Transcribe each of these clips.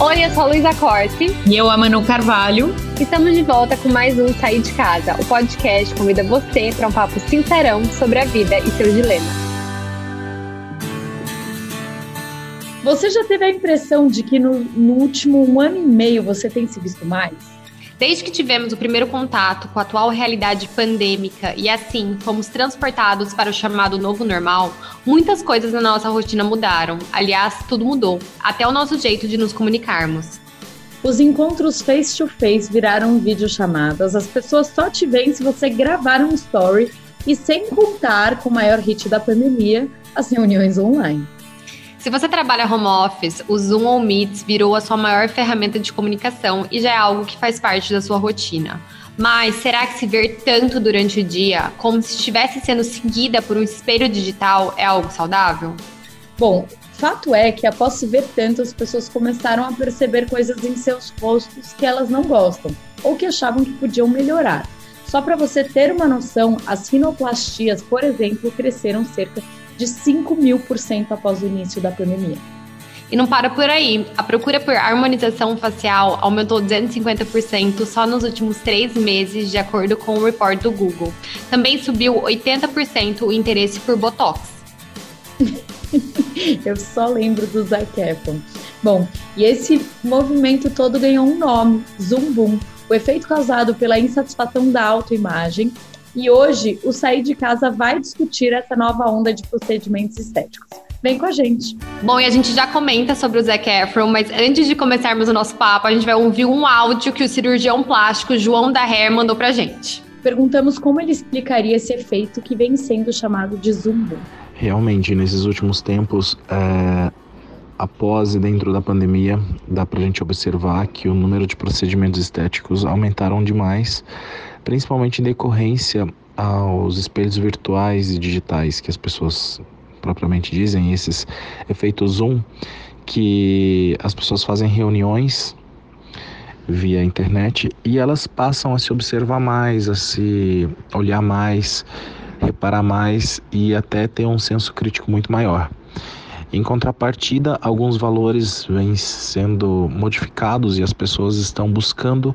Oi, eu sou a Luísa Corte. E eu, a Manu Carvalho. Estamos de volta com mais um Sair de Casa. O podcast convida você para um papo sincerão sobre a vida e seus dilemas. Você já teve a impressão de que no, no último um ano e meio você tem se visto mais? Desde que tivemos o primeiro contato com a atual realidade pandêmica e assim fomos transportados para o chamado novo normal, muitas coisas na nossa rotina mudaram. Aliás, tudo mudou, até o nosso jeito de nos comunicarmos. Os encontros face to face viraram videochamadas, as pessoas só te veem se você gravar um story e sem contar com o maior hit da pandemia, as reuniões online. Se você trabalha home office, o Zoom ou Meets virou a sua maior ferramenta de comunicação e já é algo que faz parte da sua rotina. Mas será que se ver tanto durante o dia, como se estivesse sendo seguida por um espelho digital, é algo saudável? Bom, fato é que após se ver tanto, as pessoas começaram a perceber coisas em seus rostos que elas não gostam ou que achavam que podiam melhorar. Só para você ter uma noção, as rinoplastias, por exemplo, cresceram cerca de 5 mil por cento após o início da pandemia. E não para por aí. A procura por harmonização facial aumentou 250% só nos últimos três meses, de acordo com o report do Google. Também subiu 80% o interesse por Botox. Eu só lembro do Zac Efron. Bom, e esse movimento todo ganhou um nome, Zumbum, o efeito causado pela insatisfação da autoimagem e hoje o Sair de Casa vai discutir essa nova onda de procedimentos estéticos. Vem com a gente. Bom, e a gente já comenta sobre o Zac Efron, mas antes de começarmos o nosso papo, a gente vai ouvir um áudio que o cirurgião plástico João da Hair mandou pra gente. Perguntamos como ele explicaria esse efeito que vem sendo chamado de zumbo. Realmente, nesses últimos tempos, é, após e dentro da pandemia, dá pra gente observar que o número de procedimentos estéticos aumentaram demais principalmente em decorrência aos espelhos virtuais e digitais que as pessoas propriamente dizem, esses efeitos zoom, que as pessoas fazem reuniões via internet e elas passam a se observar mais, a se olhar mais, reparar mais e até ter um senso crítico muito maior. Em contrapartida, alguns valores vêm sendo modificados e as pessoas estão buscando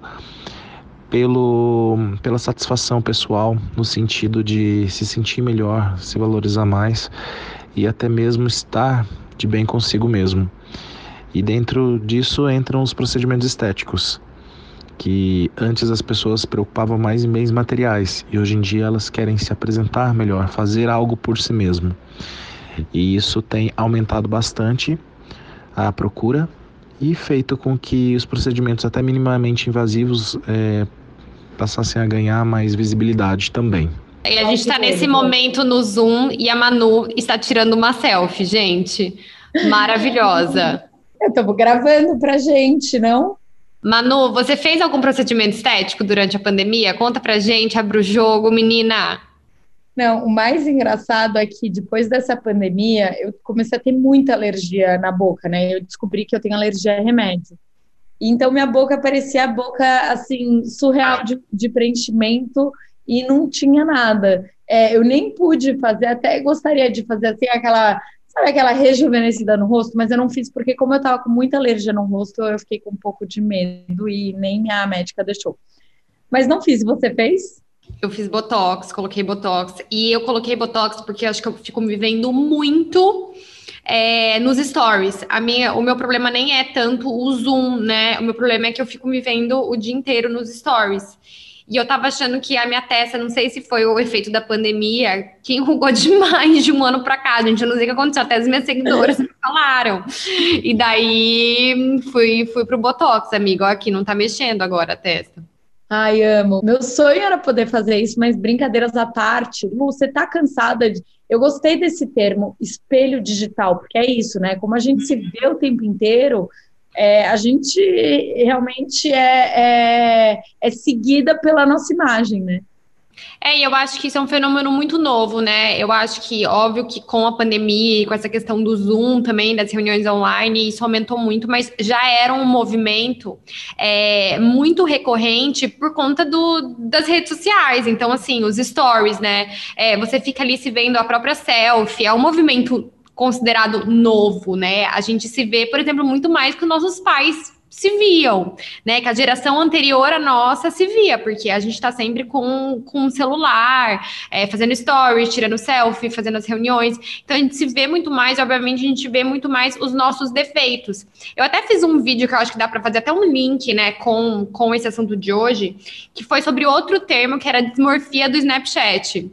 pelo, pela satisfação pessoal, no sentido de se sentir melhor, se valorizar mais e até mesmo estar de bem consigo mesmo. E dentro disso entram os procedimentos estéticos, que antes as pessoas se preocupavam mais em bens materiais e hoje em dia elas querem se apresentar melhor, fazer algo por si mesmo. E isso tem aumentado bastante a procura e feito com que os procedimentos até minimamente invasivos é, passassem a ganhar mais visibilidade também. E a gente está nesse momento no Zoom e a Manu está tirando uma selfie, gente. Maravilhosa. Estamos gravando pra gente, não? Manu, você fez algum procedimento estético durante a pandemia? Conta pra gente, abre o jogo, menina. Não, o mais engraçado é que depois dessa pandemia, eu comecei a ter muita alergia na boca, né? Eu descobri que eu tenho alergia a remédio. Então, minha boca parecia a boca, assim, surreal de, de preenchimento e não tinha nada. É, eu nem pude fazer, até gostaria de fazer, assim, aquela, sabe, aquela rejuvenescida no rosto, mas eu não fiz porque, como eu tava com muita alergia no rosto, eu fiquei com um pouco de medo e nem minha médica deixou. Mas não fiz, você fez? Eu fiz botox, coloquei botox. E eu coloquei botox porque acho que eu fico me vendo muito é, nos stories. A minha, o meu problema nem é tanto o zoom, né? O meu problema é que eu fico me vendo o dia inteiro nos stories. E eu tava achando que a minha testa, não sei se foi o efeito da pandemia, que enrugou demais de um ano pra cá, gente. Eu não sei o que aconteceu, até as minhas seguidoras me falaram. E daí fui, fui pro Botox, amigo. Aqui não tá mexendo agora a testa. Ai, amo. Meu sonho era poder fazer isso, mas brincadeiras à parte. Lu, você tá cansada de. Eu gostei desse termo, espelho digital, porque é isso, né? Como a gente se vê o tempo inteiro, é, a gente realmente é, é, é seguida pela nossa imagem, né? É, eu acho que isso é um fenômeno muito novo, né? Eu acho que, óbvio que com a pandemia e com essa questão do Zoom também, das reuniões online, isso aumentou muito, mas já era um movimento é, muito recorrente por conta do, das redes sociais. Então, assim, os stories, né? É, você fica ali se vendo a própria selfie, é um movimento considerado novo, né? A gente se vê, por exemplo, muito mais que os nossos pais se viam, né? Que a geração anterior à nossa se via, porque a gente está sempre com, com um celular, é, fazendo stories, tirando selfie, fazendo as reuniões. Então a gente se vê muito mais, obviamente, a gente vê muito mais os nossos defeitos. Eu até fiz um vídeo que eu acho que dá para fazer até um link, né, com, com esse assunto de hoje, que foi sobre outro termo que era dismorfia do Snapchat.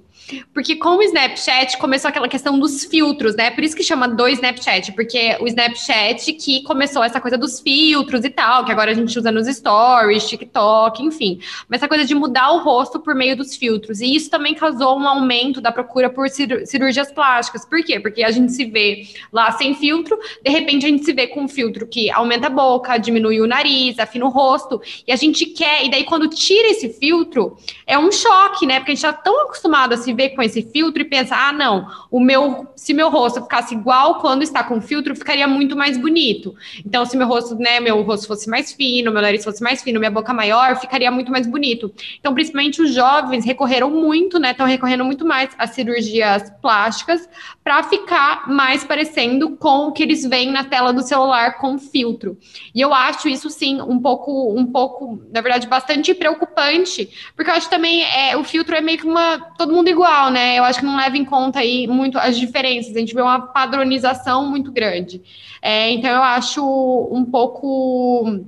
Porque com o Snapchat começou aquela questão dos filtros, né? Por isso que chama do Snapchat, porque o Snapchat que começou essa coisa dos filtros e tal, que agora a gente usa nos stories, TikTok, enfim. Mas essa coisa de mudar o rosto por meio dos filtros. E isso também causou um aumento da procura por cirurgias plásticas. Por quê? Porque a gente se vê lá sem filtro, de repente a gente se vê com um filtro que aumenta a boca, diminui o nariz, afina o rosto, e a gente quer, e daí quando tira esse filtro, é um choque, né? Porque a gente tá tão acostumado a se ver com esse filtro e pensa: ah, não, o meu, se meu rosto ficasse igual quando está com filtro, ficaria muito mais bonito. Então, se meu rosto, né, meu rosto fosse mais fino, meu nariz fosse mais fino, minha boca maior, ficaria muito mais bonito. Então, principalmente os jovens recorreram muito, né? Estão recorrendo muito mais às cirurgias plásticas para ficar mais parecendo com o que eles veem na tela do celular com filtro. E eu acho isso sim um pouco, um pouco, na verdade, bastante preocupante, porque eu acho também é, o filtro é meio que uma todo mundo igual igual, né? Eu acho que não leva em conta aí muito as diferenças. A gente vê uma padronização muito grande. É, então eu acho um pouco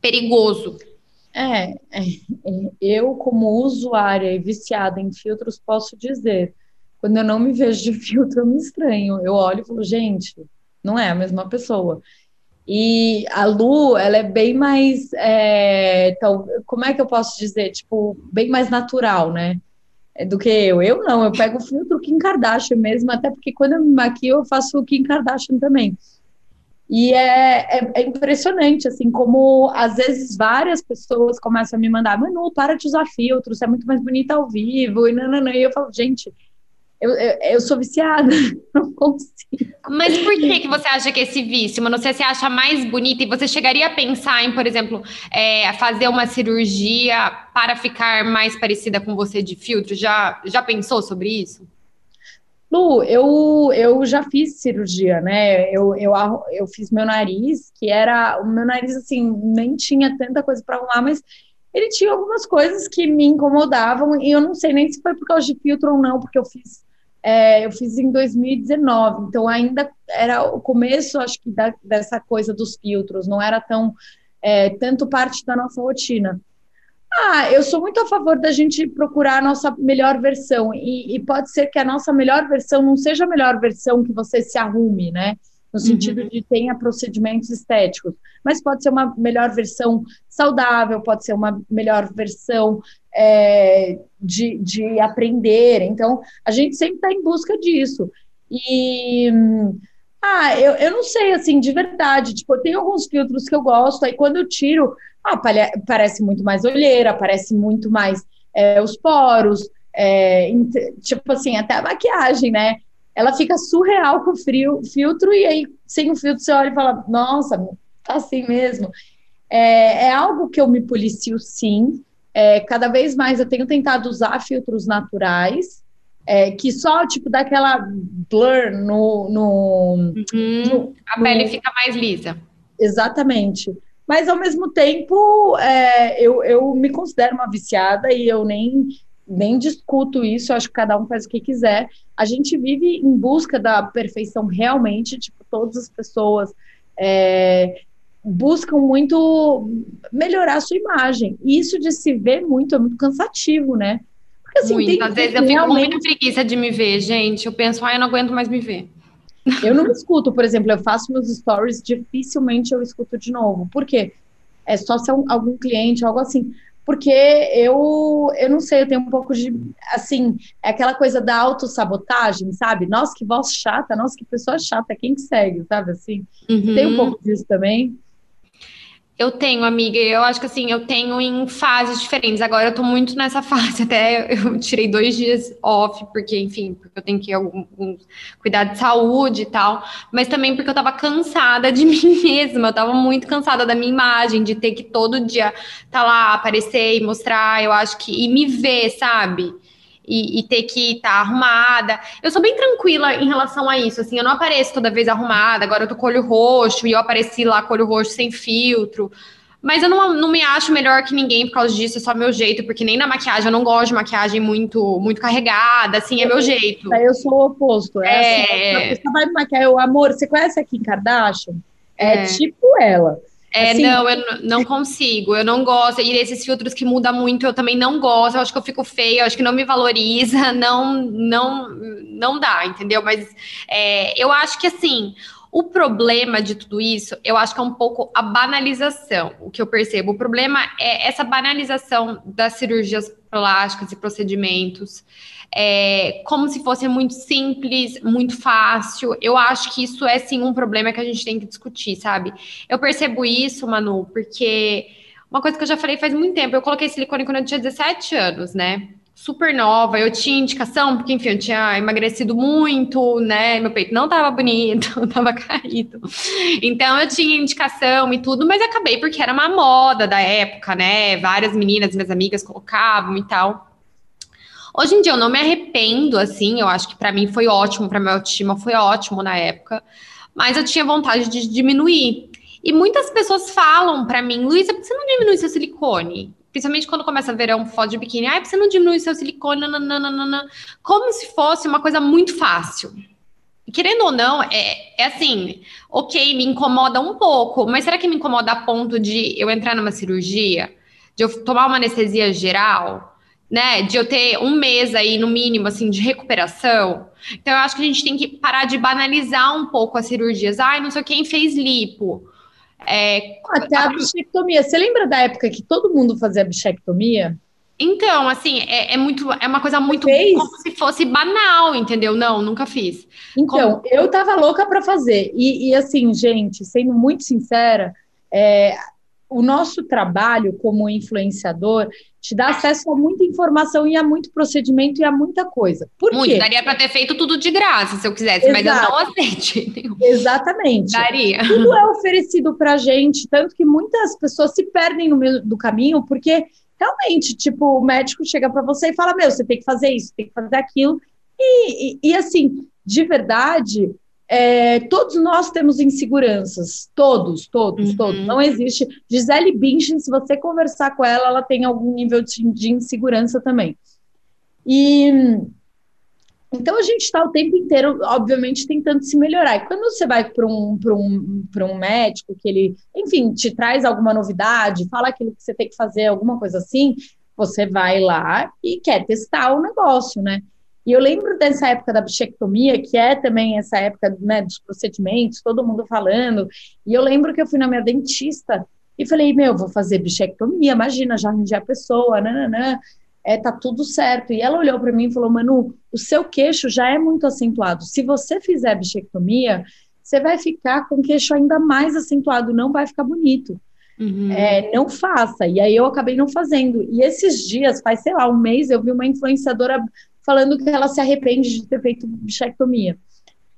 perigoso. É, é, eu como usuária e viciada em filtros posso dizer, quando eu não me vejo de filtro eu me estranho. Eu olho e falo, gente, não é a mesma pessoa. E a Lu, ela é bem mais, é, então, como é que eu posso dizer, tipo, bem mais natural, né? Do que eu. Eu não, eu pego o filtro Kim Kardashian mesmo, até porque quando eu me maquio, eu faço o Kim Kardashian também. E é, é, é, impressionante, assim, como às vezes várias pessoas começam a me mandar, Manu, para de usar filtro, você é muito mais bonita ao vivo, e, não. e eu falo, gente, eu, eu, eu, sou viciada, não consigo. Mas por que, que você acha que esse vício, mano, você se acha mais bonita e você chegaria a pensar em, por exemplo, é, fazer uma cirurgia para ficar mais parecida com você de filtro? Já, já pensou sobre isso? Lu, eu, eu já fiz cirurgia, né? Eu, eu, eu fiz meu nariz, que era. O meu nariz, assim, nem tinha tanta coisa para arrumar, mas ele tinha algumas coisas que me incomodavam, e eu não sei nem se foi por causa de filtro ou não, porque eu fiz é, eu fiz em 2019, então ainda era o começo, acho que, da, dessa coisa dos filtros, não era tão é, tanto parte da nossa rotina. Ah, eu sou muito a favor da gente procurar a nossa melhor versão, e, e pode ser que a nossa melhor versão não seja a melhor versão que você se arrume, né? No sentido uhum. de tenha procedimentos estéticos, mas pode ser uma melhor versão saudável, pode ser uma melhor versão é, de, de aprender. Então, a gente sempre está em busca disso. E ah, eu, eu não sei, assim, de verdade. Tipo, tem alguns filtros que eu gosto, aí quando eu tiro, ah, parece muito mais olheira, parece muito mais é, os poros, é, tipo assim, até a maquiagem, né? Ela fica surreal com o frio, filtro, e aí, sem o filtro, você olha e fala, nossa, tá assim mesmo. É, é algo que eu me policio, sim. É, cada vez mais eu tenho tentado usar filtros naturais, é, que só, tipo, dá aquela blur no... no, uhum. no a pele no... fica mais lisa. Exatamente. Mas, ao mesmo tempo, é, eu, eu me considero uma viciada e eu nem nem discuto isso, acho que cada um faz o que quiser. A gente vive em busca da perfeição realmente, tipo, todas as pessoas é, buscam muito melhorar a sua imagem. E isso de se ver muito é muito cansativo, né? Porque assim, muito. tem, Às vezes eu fico com muita preguiça de me ver, gente. Eu penso, ai, eu não aguento mais me ver. Eu não escuto, por exemplo, eu faço meus stories, dificilmente eu escuto de novo. Por quê? É só se é um, algum cliente, algo assim. Porque eu, eu não sei, eu tenho um pouco de, assim, é aquela coisa da autossabotagem, sabe? Nossa, que voz chata, nossa, que pessoa chata, quem que segue, sabe assim? Uhum. Tem um pouco disso também. Eu tenho, amiga, eu acho que assim, eu tenho em fases diferentes. Agora eu tô muito nessa fase, até eu tirei dois dias off, porque, enfim, porque eu tenho que algum, algum, cuidar de saúde e tal, mas também porque eu tava cansada de mim mesma, eu tava muito cansada da minha imagem, de ter que todo dia tá lá, aparecer e mostrar, eu acho que, e me ver, sabe? E, e, ter que estar tá arrumada. Eu sou bem tranquila em relação a isso, assim, eu não apareço toda vez arrumada, agora eu tô com olho roxo e eu apareci lá com olho roxo sem filtro. Mas eu não, não me acho melhor que ninguém por causa disso, é só meu jeito, porque nem na maquiagem eu não gosto de maquiagem muito muito carregada, assim, é meu jeito. Eu sou o oposto. É, é... Assim, você vai me maquiar, eu, amor, você conhece a Kim Kardashian? É, é tipo ela. É, assim, não, eu não consigo, eu não gosto. E esses filtros que mudam muito, eu também não gosto. Eu acho que eu fico feia, eu acho que não me valoriza, não, não, não dá, entendeu? Mas é, eu acho que assim, o problema de tudo isso, eu acho que é um pouco a banalização, o que eu percebo. O problema é essa banalização das cirurgias plásticas e procedimentos é, como se fosse muito simples, muito fácil. Eu acho que isso é sim um problema que a gente tem que discutir, sabe? Eu percebo isso, Manu, porque uma coisa que eu já falei faz muito tempo, eu coloquei silicone quando eu tinha 17 anos, né? Super nova, eu tinha indicação, porque enfim, eu tinha emagrecido muito, né? Meu peito não tava bonito, tava caído. Então eu tinha indicação e tudo, mas acabei porque era uma moda da época, né? Várias meninas, minhas amigas colocavam e tal. Hoje em dia eu não me arrependo, assim, eu acho que para mim foi ótimo, para minha autoestima foi ótimo na época, mas eu tinha vontade de diminuir. E muitas pessoas falam para mim, Luísa, por que você não diminui seu silicone? Principalmente quando começa verão foto de biquíni, ai, por que você não diminui seu silicone? Nananana. Como se fosse uma coisa muito fácil. querendo ou não, é, é assim, ok, me incomoda um pouco, mas será que me incomoda a ponto de eu entrar numa cirurgia? De eu tomar uma anestesia geral? Né, de eu ter um mês aí, no mínimo, assim, de recuperação. Então, eu acho que a gente tem que parar de banalizar um pouco as cirurgias. Ai, não sei quem fez lipo. É, Até a bichectomia. Você lembra da época que todo mundo fazia bichectomia? Então, assim, é, é muito, é uma coisa muito como se fosse banal, entendeu? Não, nunca fiz. Então, como... eu tava louca para fazer. E, e, assim, gente, sendo muito sincera, é, o nosso trabalho como influenciador te dá acesso a muita informação e a muito procedimento e a muita coisa. Por muito, quê? daria para ter feito tudo de graça se eu quisesse, Exato. mas eu não aceito. Exatamente. Daria. Tudo é oferecido para gente, tanto que muitas pessoas se perdem no meio do caminho, porque realmente, tipo, o médico chega para você e fala: Meu, você tem que fazer isso, tem que fazer aquilo. E, e, e assim, de verdade, é, todos nós temos inseguranças, todos, todos, uhum. todos. Não existe. Gisele Bündchen, se você conversar com ela, ela tem algum nível de, de insegurança também. E então a gente está o tempo inteiro, obviamente, tentando se melhorar. E quando você vai para um, um, um médico que ele, enfim, te traz alguma novidade, fala aquilo que você tem que fazer, alguma coisa assim, você vai lá e quer testar o negócio, né? E eu lembro dessa época da bichectomia, que é também essa época né, dos procedimentos, todo mundo falando. E eu lembro que eu fui na minha dentista e falei, meu, vou fazer bichectomia, imagina, já arranjei a pessoa, nananã, é, tá tudo certo. E ela olhou para mim e falou, Manu, o seu queixo já é muito acentuado. Se você fizer bichectomia, você vai ficar com o queixo ainda mais acentuado, não vai ficar bonito. Uhum. É, não faça. E aí eu acabei não fazendo. E esses dias, faz, sei lá, um mês, eu vi uma influenciadora falando que ela se arrepende de ter feito bichectomia.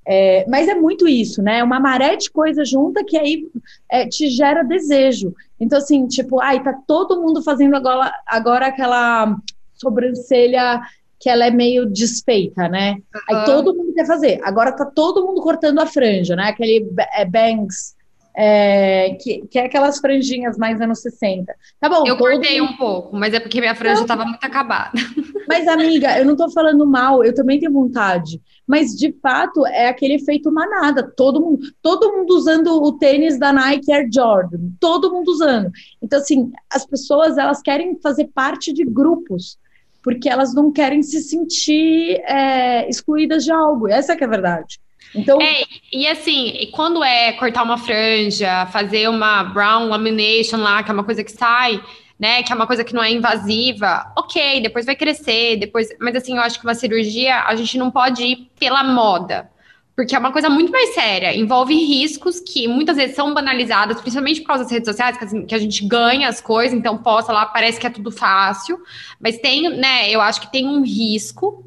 É, mas é muito isso, né? Uma maré de coisa junta que aí é, te gera desejo. Então, assim, tipo, ai, tá todo mundo fazendo agora, agora aquela sobrancelha que ela é meio desfeita, né? Uhum. Aí todo mundo quer fazer. Agora tá todo mundo cortando a franja, né? Aquele é, bangs é, que, que é aquelas franjinhas mais anos 60. Tá bom. Eu cortei mundo... um pouco, mas é porque minha franja estava muito acabada. Mas, amiga, eu não tô falando mal, eu também tenho vontade. Mas, de fato, é aquele efeito manada. Todo mundo, todo mundo usando o tênis da Nike Air Jordan. Todo mundo usando. Então, assim, as pessoas, elas querem fazer parte de grupos. Porque elas não querem se sentir é, excluídas de algo. Essa é a verdade. Então, é, e assim, quando é cortar uma franja, fazer uma brown lamination lá, que é uma coisa que sai, né? Que é uma coisa que não é invasiva, ok, depois vai crescer, depois. Mas assim, eu acho que uma cirurgia a gente não pode ir pela moda. Porque é uma coisa muito mais séria, envolve riscos que muitas vezes são banalizados, principalmente por causa das redes sociais, que a gente ganha as coisas, então posta lá, parece que é tudo fácil, mas tem, né, eu acho que tem um risco,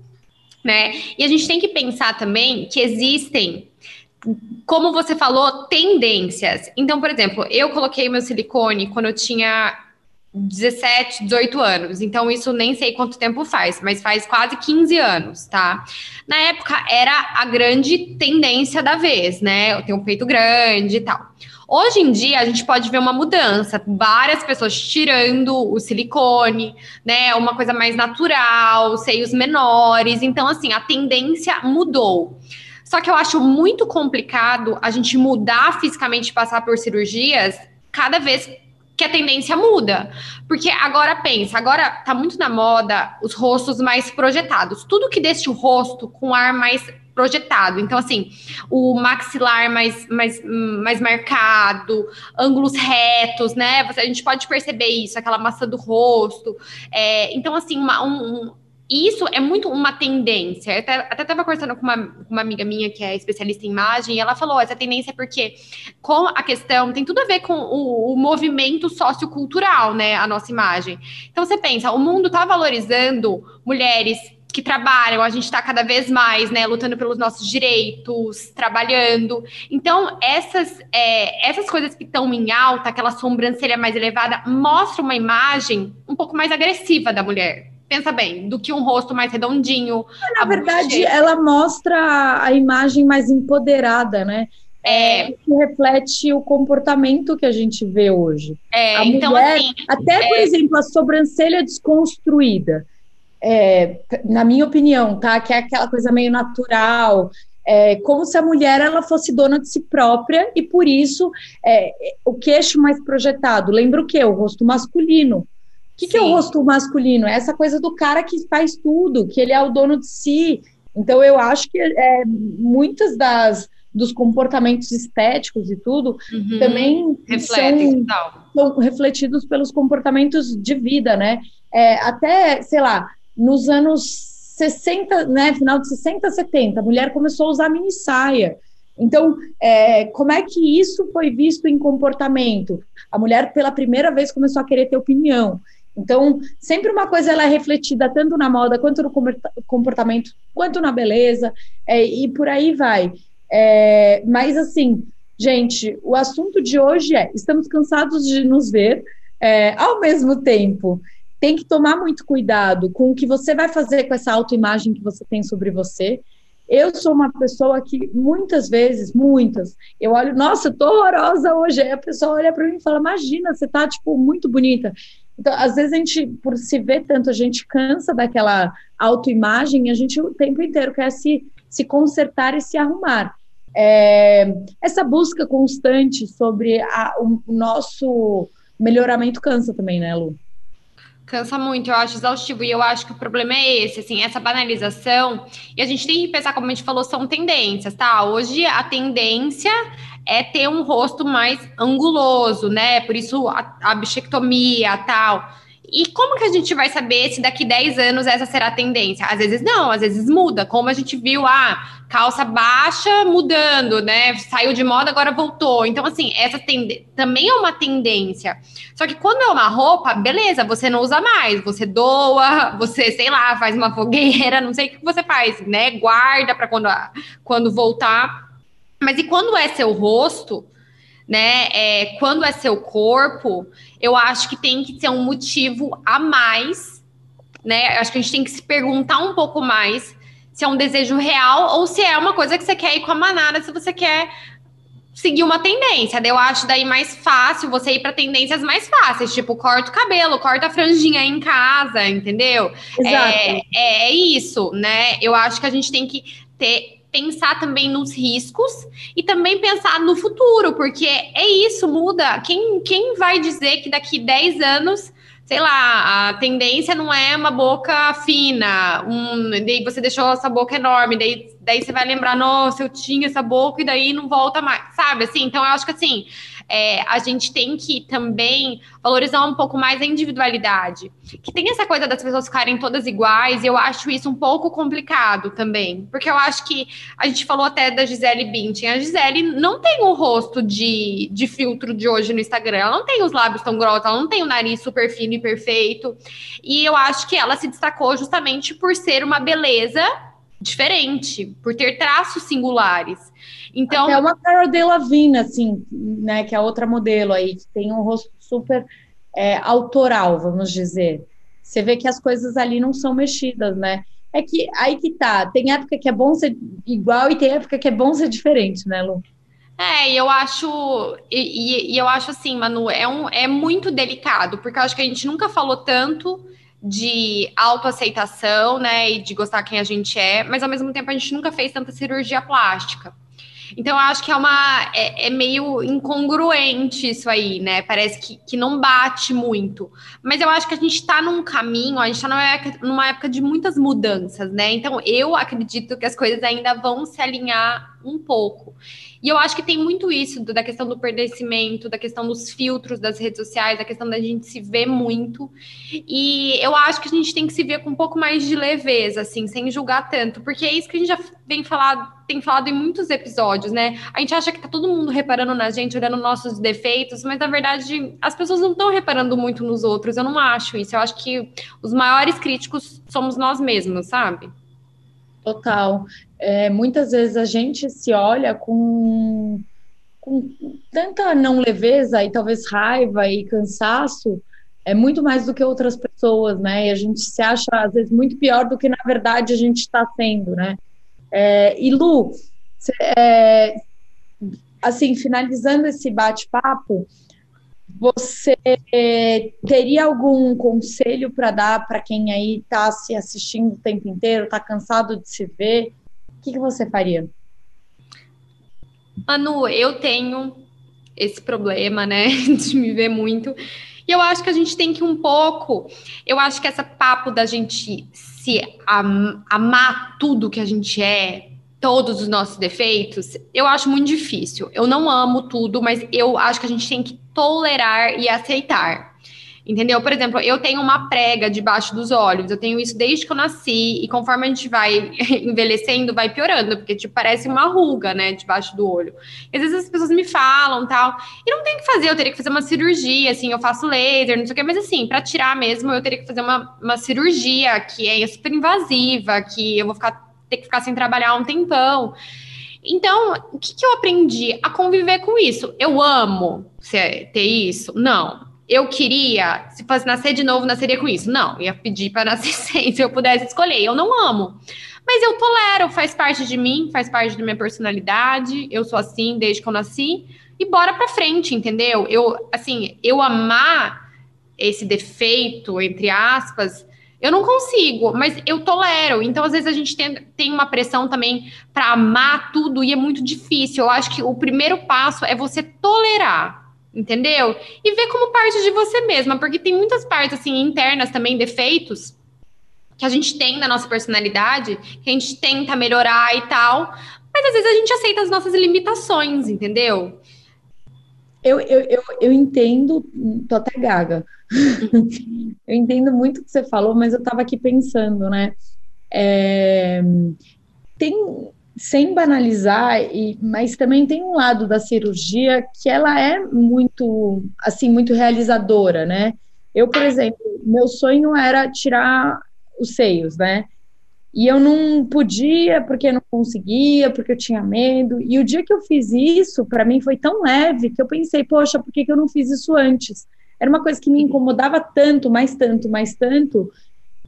né, e a gente tem que pensar também que existem como você falou, tendências. Então, por exemplo, eu coloquei meu silicone quando eu tinha 17, 18 anos. Então, isso nem sei quanto tempo faz, mas faz quase 15 anos, tá? Na época, era a grande tendência da vez, né? Eu tenho um peito grande e tal. Hoje em dia, a gente pode ver uma mudança, várias pessoas tirando o silicone, né? Uma coisa mais natural, seios menores. Então, assim, a tendência mudou. Só que eu acho muito complicado a gente mudar fisicamente, passar por cirurgias cada vez que a tendência muda. Porque agora pensa, agora tá muito na moda os rostos mais projetados. Tudo que deixa o rosto com ar mais projetado. Então, assim, o maxilar mais, mais, mais marcado, ângulos retos, né? Você, a gente pode perceber isso, aquela massa do rosto. É, então, assim, uma, um, isso é muito uma tendência. Eu até estava conversando com uma, uma, amiga minha que é especialista em imagem, e ela falou: essa tendência é porque, com a questão, tem tudo a ver com o, o movimento sociocultural, né? A nossa imagem. Então, você pensa, o mundo está valorizando mulheres que trabalham, a gente está cada vez mais, né, lutando pelos nossos direitos, trabalhando. Então, essas, é, essas coisas que estão em alta, aquela sobrancelha mais elevada, mostra uma imagem um pouco mais agressiva da mulher pensa bem, do que um rosto mais redondinho. Na verdade, ela mostra a imagem mais empoderada, né? É, é, que reflete o comportamento que a gente vê hoje. É, a então, mulher, assim, até, por é... exemplo, a sobrancelha desconstruída, é, na minha opinião, tá? Que é aquela coisa meio natural, é, como se a mulher ela fosse dona de si própria e por isso é, o queixo mais projetado. Lembra o quê? O rosto masculino. O que, que, é o rosto masculino? É essa coisa do cara que faz tudo, que ele é o dono de si. Então, eu acho que é, muitas das dos comportamentos estéticos e tudo uhum. também são, são, refletidos pelos comportamentos de vida, né? É, até, sei lá, nos anos 60, né, final de 60, 70, a mulher começou a usar mini saia. Então, é, como é que isso foi visto em comportamento? A mulher, pela primeira vez, começou a querer ter opinião. Então, sempre uma coisa ela é refletida tanto na moda, quanto no comportamento, quanto na beleza, é, e por aí vai. É, mas, assim, gente, o assunto de hoje é: estamos cansados de nos ver, é, ao mesmo tempo, tem que tomar muito cuidado com o que você vai fazer com essa autoimagem que você tem sobre você. Eu sou uma pessoa que muitas vezes, muitas, eu olho, nossa, eu tô horrorosa hoje. Aí a pessoa olha para mim e fala: Imagina, você tá, tipo, muito bonita. Então, às vezes a gente, por se ver tanto, a gente cansa daquela autoimagem e a gente o tempo inteiro quer se, se consertar e se arrumar. É, essa busca constante sobre a, o, nosso melhoramento cansa também, né, Lu? Cansa muito, eu acho exaustivo. E eu acho que o problema é esse, assim, essa banalização. E a gente tem que pensar, como a gente falou, são tendências, tá? Hoje a tendência é ter um rosto mais anguloso, né? Por isso a, a bichectomia tal. E como que a gente vai saber se daqui 10 anos essa será a tendência? Às vezes não, às vezes muda, como a gente viu, ah, calça baixa mudando, né? Saiu de moda, agora voltou. Então, assim, essa também é uma tendência. Só que quando é uma roupa, beleza, você não usa mais, você doa, você, sei lá, faz uma fogueira, não sei o que você faz, né? Guarda para quando, quando voltar. Mas e quando é seu rosto, né? É, quando é seu corpo, eu acho que tem que ser um motivo a mais, né? Acho que a gente tem que se perguntar um pouco mais se é um desejo real ou se é uma coisa que você quer ir com a manada, se você quer seguir uma tendência. eu acho daí mais fácil você ir para tendências mais fáceis, tipo, corta o cabelo, corta a franjinha aí em casa, entendeu? Exato. É, é, é isso, né? Eu acho que a gente tem que ter pensar também nos riscos e também pensar no futuro, porque é isso, muda. Quem, quem vai dizer que daqui 10 anos, sei lá, a tendência não é uma boca fina, um, daí você deixou essa boca enorme, daí daí você vai lembrar, nossa, eu tinha essa boca e daí não volta mais, sabe? Assim, então eu acho que assim, é, a gente tem que também valorizar um pouco mais a individualidade. Que tem essa coisa das pessoas ficarem todas iguais, e eu acho isso um pouco complicado também. Porque eu acho que a gente falou até da Gisele Bündchen. A Gisele não tem o rosto de, de filtro de hoje no Instagram. Ela não tem os lábios tão grossos, ela não tem o nariz super fino e perfeito. E eu acho que ela se destacou justamente por ser uma beleza diferente, por ter traços singulares. Então, é uma Carol Delevingne, assim, né, que é outra modelo aí, que tem um rosto super é, autoral, vamos dizer. Você vê que as coisas ali não são mexidas, né? É que aí que tá, tem época que é bom ser igual e tem época que é bom ser diferente, né, Lu? É, e eu acho, e, e, eu acho assim, Manu, é, um, é muito delicado, porque eu acho que a gente nunca falou tanto de autoaceitação, né, e de gostar quem a gente é, mas ao mesmo tempo a gente nunca fez tanta cirurgia plástica. Então, eu acho que é uma. É, é, meio incongruente isso aí, né? Parece que, que não bate muito. Mas eu acho que a gente está num caminho, a gente está numa, época, numa época de muitas mudanças, né? Então, eu acredito que as coisas ainda vão se alinhar um pouco. E eu acho que tem muito isso da questão do pertencimento, da questão dos filtros das redes sociais, da questão da gente se ver muito. E eu acho que a gente tem que se ver com um pouco mais de leveza, assim, sem julgar tanto, porque é isso que a gente já vem falado, tem falado em muitos episódios, né? A gente acha que tá todo mundo reparando na gente, olhando nossos defeitos, mas na verdade as pessoas não estão reparando muito nos outros. Eu não acho isso. Eu acho que os maiores críticos somos nós mesmos, sabe? Total. É, muitas vezes a gente se olha com, com tanta não leveza e talvez raiva e cansaço, é muito mais do que outras pessoas, né? E a gente se acha, às vezes, muito pior do que na verdade a gente está sendo, né? É, e Lu, cê, é, assim, finalizando esse bate-papo, você teria algum conselho para dar para quem aí está se assistindo o tempo inteiro, está cansado de se ver? O que, que você faria? Manu, eu tenho esse problema, né, de me ver muito. E eu acho que a gente tem que um pouco. Eu acho que essa papo da gente se am amar tudo que a gente é, todos os nossos defeitos, eu acho muito difícil. Eu não amo tudo, mas eu acho que a gente tem que tolerar e aceitar. Entendeu? Por exemplo, eu tenho uma prega debaixo dos olhos, eu tenho isso desde que eu nasci, e conforme a gente vai envelhecendo, vai piorando, porque tipo, parece uma ruga, né, debaixo do olho. E às vezes as pessoas me falam tal, e não tem que fazer, eu teria que fazer uma cirurgia, assim, eu faço laser, não sei o que, mas assim, para tirar mesmo, eu teria que fazer uma, uma cirurgia que é super invasiva, que eu vou ficar ter que ficar sem trabalhar um tempão. Então, o que, que eu aprendi? A conviver com isso. Eu amo ter isso? Não. Eu queria, se fosse nascer de novo, nasceria com isso? Não. Ia pedir para nascer sem, se eu pudesse escolher. Eu não amo. Mas eu tolero, faz parte de mim, faz parte da minha personalidade. Eu sou assim desde que eu nasci. E bora pra frente, entendeu? Eu, assim, eu amar esse defeito, entre aspas, eu não consigo, mas eu tolero. Então, às vezes, a gente tem, tem uma pressão também para amar tudo e é muito difícil. Eu acho que o primeiro passo é você tolerar, entendeu? E ver como parte de você mesma, porque tem muitas partes assim internas também, defeitos, que a gente tem na nossa personalidade, que a gente tenta melhorar e tal, mas às vezes a gente aceita as nossas limitações, entendeu? Eu, eu, eu, eu entendo, tô até gaga. eu entendo muito o que você falou, mas eu estava aqui pensando, né? É, tem, sem banalizar, e, mas também tem um lado da cirurgia que ela é muito, assim, muito realizadora, né? Eu, por exemplo, meu sonho era tirar os seios, né? E eu não podia porque não conseguia, porque eu tinha medo. E o dia que eu fiz isso, para mim foi tão leve que eu pensei, poxa, por que, que eu não fiz isso antes? Era uma coisa que me incomodava tanto, mais tanto, mais tanto.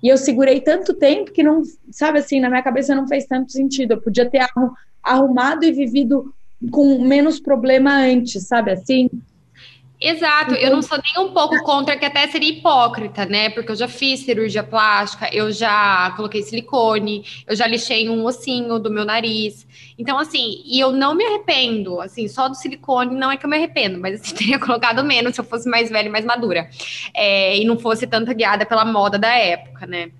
E eu segurei tanto tempo que não, sabe assim, na minha cabeça não fez tanto sentido. Eu podia ter arrumado e vivido com menos problema antes, sabe assim? Exato, eu não sou nem um pouco contra, que até seria hipócrita, né? Porque eu já fiz cirurgia plástica, eu já coloquei silicone, eu já lixei um ossinho do meu nariz. Então, assim, e eu não me arrependo, assim, só do silicone não é que eu me arrependo, mas assim, teria colocado menos se eu fosse mais velha e mais madura. É, e não fosse tanta guiada pela moda da época, né?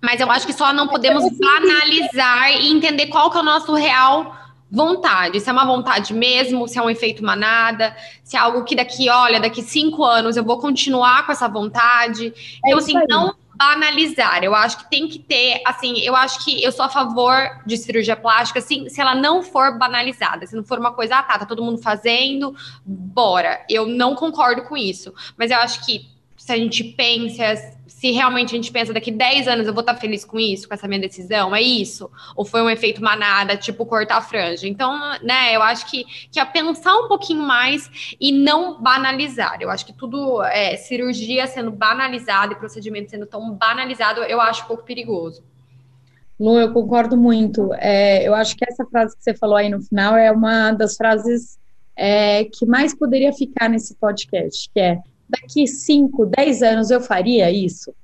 Mas eu acho que só não podemos banalizar e entender qual que é o nosso real vontade. Se é uma vontade mesmo, se é um efeito manada, se é algo que daqui, olha, daqui cinco anos eu vou continuar com essa vontade. Então, assim, não banalizar. Eu acho que tem que ter, assim, eu acho que eu sou a favor de cirurgia plástica, assim, se ela não for banalizada, se não for uma coisa, ah, tá, tá todo mundo fazendo, bora. Eu não concordo com isso. Mas eu acho que se a gente pensa, se realmente a gente pensa daqui 10 anos eu vou estar feliz com isso, com essa minha decisão, é isso? Ou foi um efeito manada, tipo cortar a franja? Então, né, eu acho que, que é pensar um pouquinho mais e não banalizar. Eu acho que tudo, é, cirurgia sendo banalizada e procedimento sendo tão banalizado, eu acho um pouco perigoso. Lu, eu concordo muito. É, eu acho que essa frase que você falou aí no final é uma das frases é, que mais poderia ficar nesse podcast, que é daqui 5, 10 anos eu faria isso?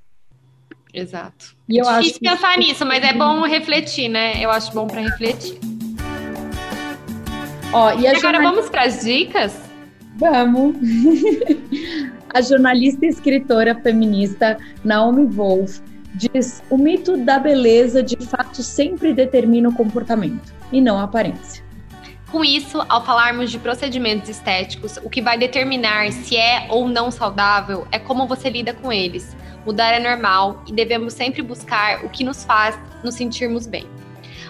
Exato. E eu é difícil acho pensar nisso, mas é bom refletir, né? Eu acho bom para refletir. Ó, e, e agora vamos para as dicas? Vamos. a jornalista e escritora feminista Naomi Wolf diz: o mito da beleza de fato sempre determina o comportamento e não a aparência. Com isso, ao falarmos de procedimentos estéticos, o que vai determinar se é ou não saudável é como você lida com eles. Mudar é normal e devemos sempre buscar o que nos faz nos sentirmos bem.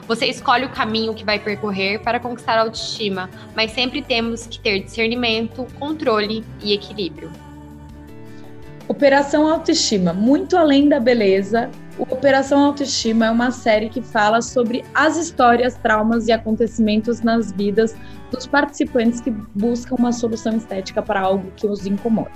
Você escolhe o caminho que vai percorrer para conquistar a autoestima, mas sempre temos que ter discernimento, controle e equilíbrio. Operação Autoestima, muito além da beleza, o Operação Autoestima é uma série que fala sobre as histórias, traumas e acontecimentos nas vidas dos participantes que buscam uma solução estética para algo que os incomoda.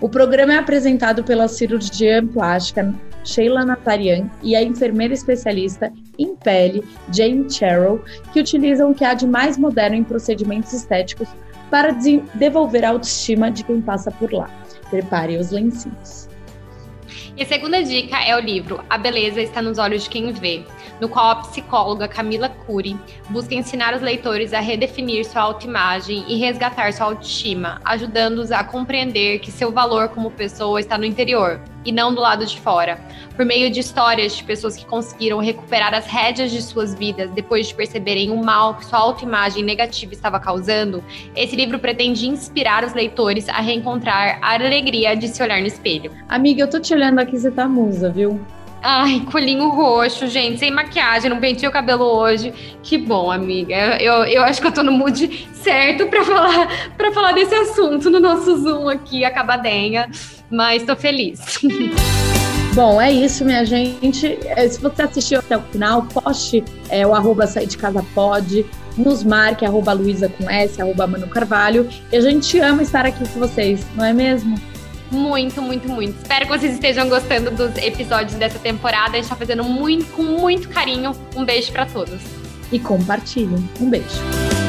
O programa é apresentado pela cirurgiã plástica Sheila Natarian e a enfermeira especialista em pele Jane Sherrill, que utilizam o que há de mais moderno em procedimentos estéticos para devolver a autoestima de quem passa por lá. Prepare os lencinhos. E a segunda dica é o livro A Beleza Está nos Olhos de Quem Vê, no qual a psicóloga Camila Cury busca ensinar os leitores a redefinir sua autoimagem e resgatar sua autoestima, ajudando-os a compreender que seu valor como pessoa está no interior e não do lado de fora, por meio de histórias de pessoas que conseguiram recuperar as rédeas de suas vidas depois de perceberem o mal que sua autoimagem negativa estava causando. Esse livro pretende inspirar os leitores a reencontrar a alegria de se olhar no espelho. Amiga, eu tô te olhando aqui, você tá musa, viu? Ai, colinho roxo, gente, sem maquiagem, não pentei o cabelo hoje. Que bom, amiga. Eu, eu acho que eu tô no mood certo para falar para falar desse assunto no nosso Zoom aqui, acabadenha, mas tô feliz. Bom, é isso, minha gente. É, se você assistiu até o final, poste é, o arroba sair de casa pode, nos marque, arroba Luísa com S, arroba Manu Carvalho. E a gente ama estar aqui com vocês, não é mesmo? Muito, muito, muito. Espero que vocês estejam gostando dos episódios dessa temporada. A gente tá fazendo muito, com muito carinho. Um beijo para todos. E compartilhem. Um beijo.